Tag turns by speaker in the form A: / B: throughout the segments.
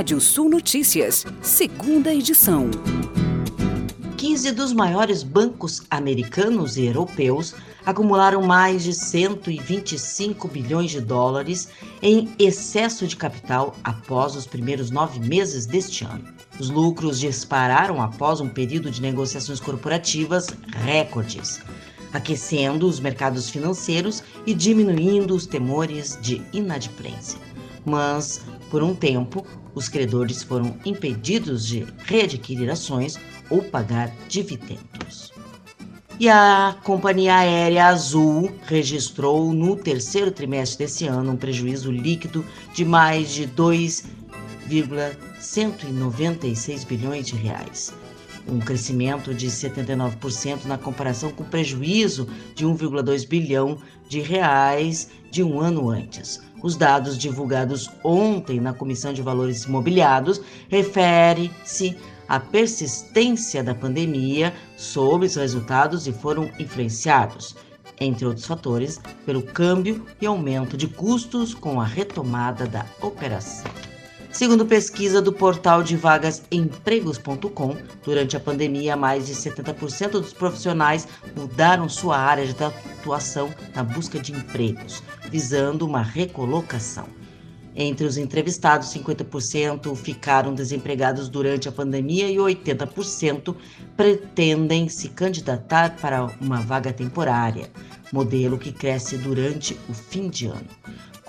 A: Rádio Sul Notícias, segunda edição.
B: 15 dos maiores bancos americanos e europeus acumularam mais de 125 bilhões de dólares em excesso de capital após os primeiros nove meses deste ano. Os lucros dispararam após um período de negociações corporativas recordes, aquecendo os mercados financeiros e diminuindo os temores de inadimplência. Mas, por um tempo, os credores foram impedidos de readquirir ações ou pagar dividendos. E a companhia aérea Azul registrou no terceiro trimestre desse ano um prejuízo líquido de mais de 2,196 bilhões de reais, um crescimento de 79% na comparação com o prejuízo de 1,2 bilhão de reais de um ano antes. Os dados divulgados ontem na Comissão de Valores Imobiliários refere-se à persistência da pandemia sobre os resultados e foram influenciados, entre outros fatores, pelo câmbio e aumento de custos com a retomada da operação. Segundo pesquisa do portal de vagas empregos.com, durante a pandemia, mais de 70% dos profissionais mudaram sua área de atuação na busca de empregos, visando uma recolocação. Entre os entrevistados, 50% ficaram desempregados durante a pandemia e 80% pretendem se candidatar para uma vaga temporária, modelo que cresce durante o fim de ano.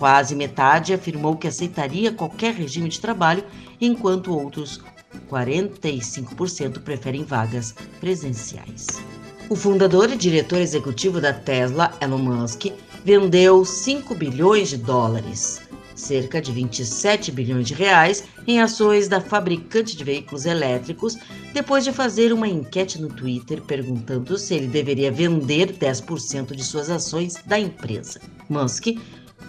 B: Quase metade afirmou que aceitaria qualquer regime de trabalho, enquanto outros 45% preferem vagas presenciais. O fundador e diretor executivo da Tesla, Elon Musk, vendeu 5 bilhões de dólares, cerca de 27 bilhões de reais, em ações da fabricante de veículos elétricos, depois de fazer uma enquete no Twitter perguntando se ele deveria vender 10% de suas ações da empresa. Musk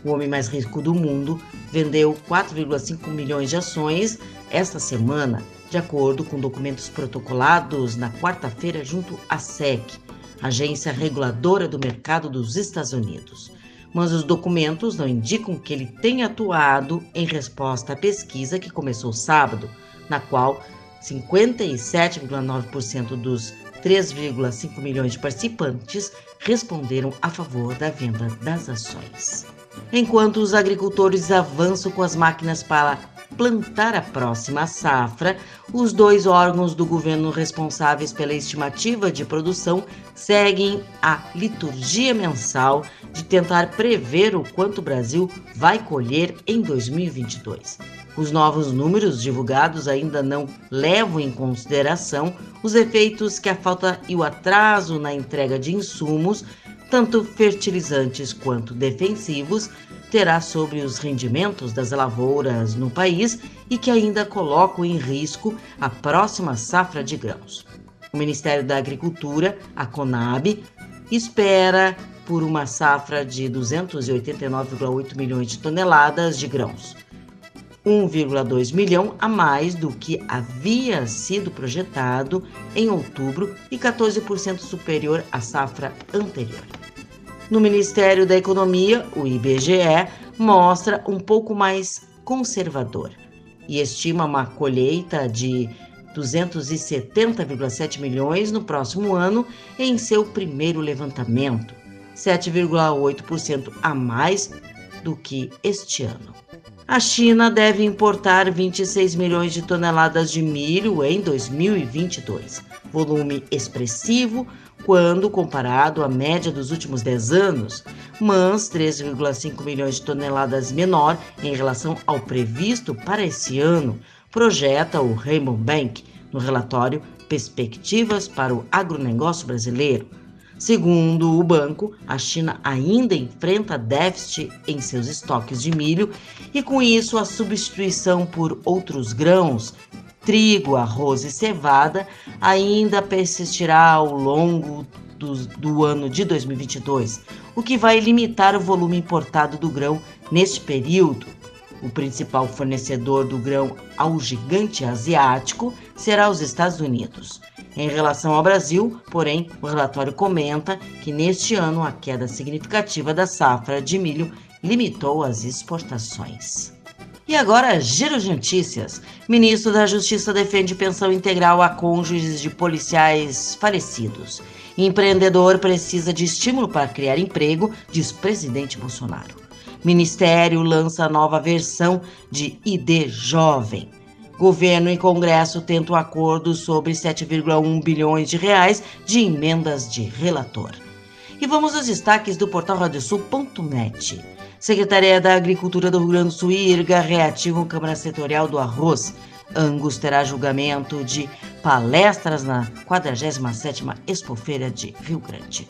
B: o homem mais rico do mundo, vendeu 4,5 milhões de ações esta semana, de acordo com documentos protocolados na quarta-feira junto à SEC, agência reguladora do mercado dos Estados Unidos. Mas os documentos não indicam que ele tenha atuado em resposta à pesquisa que começou sábado, na qual 57,9% dos 3,5 milhões de participantes responderam a favor da venda das ações. Enquanto os agricultores avançam com as máquinas para plantar a próxima safra, os dois órgãos do governo responsáveis pela estimativa de produção seguem a liturgia mensal de tentar prever o quanto o Brasil vai colher em 2022. Os novos números divulgados ainda não levam em consideração os efeitos que a falta e o atraso na entrega de insumos tanto fertilizantes quanto defensivos, terá sobre os rendimentos das lavouras no país e que ainda colocam em risco a próxima safra de grãos. O Ministério da Agricultura, a CONAB, espera por uma safra de 289,8 milhões de toneladas de grãos, 1,2 milhão a mais do que havia sido projetado em outubro e 14% superior à safra anterior. No Ministério da Economia, o IBGE mostra um pouco mais conservador e estima uma colheita de 270,7 milhões no próximo ano em seu primeiro levantamento, 7,8% a mais do que este ano. A China deve importar 26 milhões de toneladas de milho em 2022, volume expressivo quando comparado à média dos últimos 10 anos, mas 3,5 milhões de toneladas menor em relação ao previsto para esse ano, projeta o Rainbow Bank no relatório Perspectivas para o Agronegócio Brasileiro. Segundo o banco, a China ainda enfrenta déficit em seus estoques de milho e, com isso, a substituição por outros grãos trigo, arroz e cevada ainda persistirá ao longo do, do, ano de 2022, o que vai limitar o volume importado do grão neste período. O principal fornecedor do grão ao gigante asiático será os Estados Unidos. Em relação ao Brasil, porém, o relatório comenta que neste ano a queda significativa da safra de milho limitou as exportações. E agora, giro de notícias. Ministro da Justiça defende pensão integral a cônjuges de policiais falecidos. Empreendedor precisa de estímulo para criar emprego, diz presidente Bolsonaro. Ministério lança nova versão de ID Jovem. Governo e Congresso tentam acordo sobre 7,1 bilhões de reais de emendas de relator. E vamos aos destaques do portal radiosul.net. Secretaria da Agricultura do Rio Grande do Sul IRGA reativam Câmara Setorial do Arroz. Angus terá julgamento de palestras na 47ª Expofeira de Rio Grande.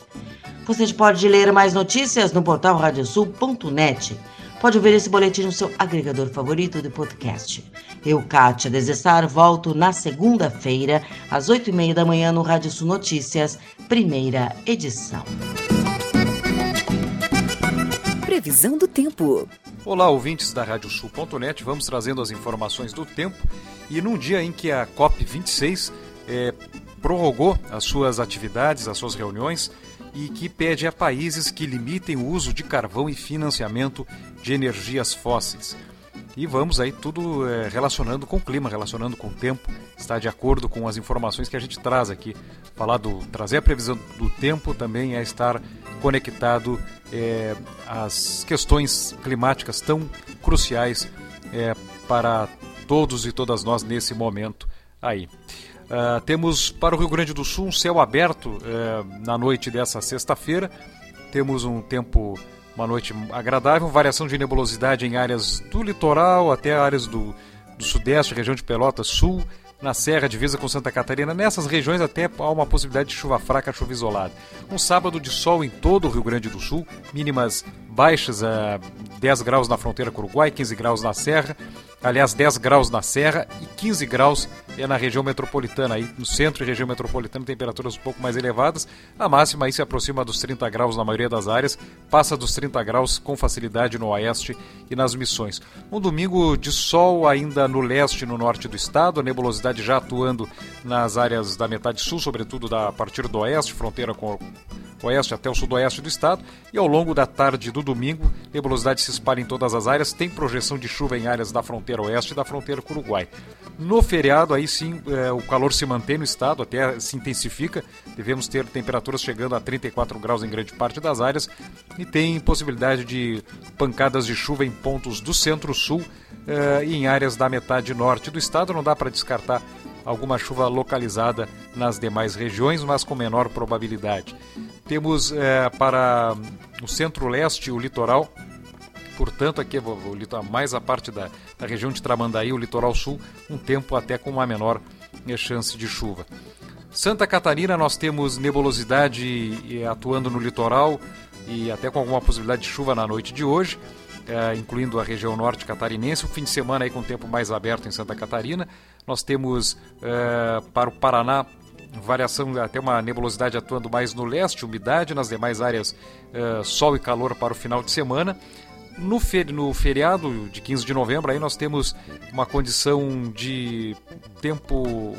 B: Você pode ler mais notícias no portal radiosul.net. Pode ver esse boletim no seu agregador favorito de podcast. Eu, Kátia Desessar, volto na segunda-feira, às oito e meia da manhã, no Rádio Sul Notícias, primeira edição.
A: Previsão do tempo.
C: Olá, ouvintes da Radiosul.net. Vamos trazendo as informações do tempo. E num dia em que a COP26 é, prorrogou as suas atividades, as suas reuniões, e que pede a países que limitem o uso de carvão e financiamento de energias fósseis. E vamos aí tudo é, relacionando com o clima, relacionando com o tempo, está de acordo com as informações que a gente traz aqui. Falar do trazer a previsão do tempo também é estar conectado é, às questões climáticas tão cruciais é, para todos e todas nós nesse momento aí. Uh, temos para o Rio Grande do Sul um céu aberto uh, na noite dessa sexta-feira. Temos um tempo uma noite agradável, variação de nebulosidade em áreas do litoral até áreas do, do sudeste, região de Pelotas, sul, na Serra, divisa com Santa Catarina. Nessas regiões até há uma possibilidade de chuva fraca, chuva isolada. Um sábado de sol em todo o Rio Grande do Sul, mínimas baixas a 10 graus na fronteira com o Uruguai, 15 graus na Serra aliás, 10 graus na Serra e 15 graus é na região metropolitana. Aí no centro e região metropolitana, temperaturas um pouco mais elevadas. A máxima aí se aproxima dos 30 graus na maioria das áreas, passa dos 30 graus com facilidade no oeste e nas missões. Um domingo de sol ainda no leste e no norte do estado, a nebulosidade já atuando nas áreas da metade sul, sobretudo da, a partir do oeste, fronteira com oeste até o sudoeste do estado, e ao longo da tarde do domingo, nebulosidade se espalha em todas as áreas, tem projeção de chuva em áreas da fronteira oeste e da fronteira com o Uruguai. No feriado, aí sim, é, o calor se mantém no estado, até se intensifica, devemos ter temperaturas chegando a 34 graus em grande parte das áreas, e tem possibilidade de pancadas de chuva em pontos do centro-sul é, e em áreas da metade norte do estado, não dá para descartar alguma chuva localizada nas demais regiões, mas com menor probabilidade. Temos é, para o centro-leste o litoral, portanto, aqui o litoral, mais a parte da, da região de Tramandaí, o litoral sul, um tempo até com uma menor é, chance de chuva. Santa Catarina, nós temos nebulosidade atuando no litoral e até com alguma possibilidade de chuva na noite de hoje é, incluindo a região norte catarinense. O fim de semana aí com tempo mais aberto em Santa Catarina. Nós temos é, para o Paraná variação, até uma nebulosidade atuando mais no leste, umidade, nas demais áreas é, sol e calor para o final de semana. No, no feriado de 15 de novembro, aí nós temos uma condição de tempo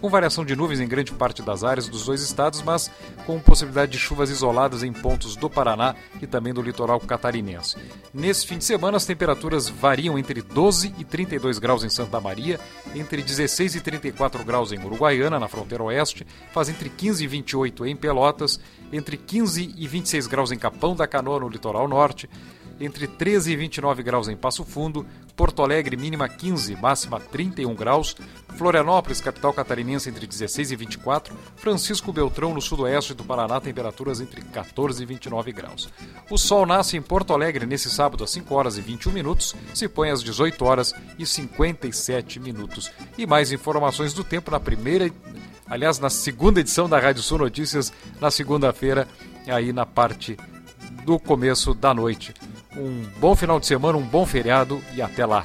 C: com variação de nuvens em grande parte das áreas dos dois estados, mas com possibilidade de chuvas isoladas em pontos do Paraná e também do litoral catarinense. Nesse fim de semana, as temperaturas variam entre 12 e 32 graus em Santa Maria, entre 16 e 34 graus em Uruguaiana, na fronteira oeste, faz entre 15 e 28 em Pelotas, entre 15 e 26 graus em Capão da Canoa, no litoral norte, entre 13 e 29 graus em Passo Fundo, Porto Alegre mínima 15, máxima 31 graus, Florianópolis, capital catarinense, entre 16 e 24, Francisco Beltrão, no sudoeste do Paraná, temperaturas entre 14 e 29 graus. O sol nasce em Porto Alegre nesse sábado às 5 horas e 21 minutos, se põe às 18 horas e 57 minutos. E mais informações do tempo na primeira, aliás, na segunda edição da Rádio Sul Notícias, na segunda-feira, aí na parte do começo da noite. Um bom final de semana, um bom feriado e até lá.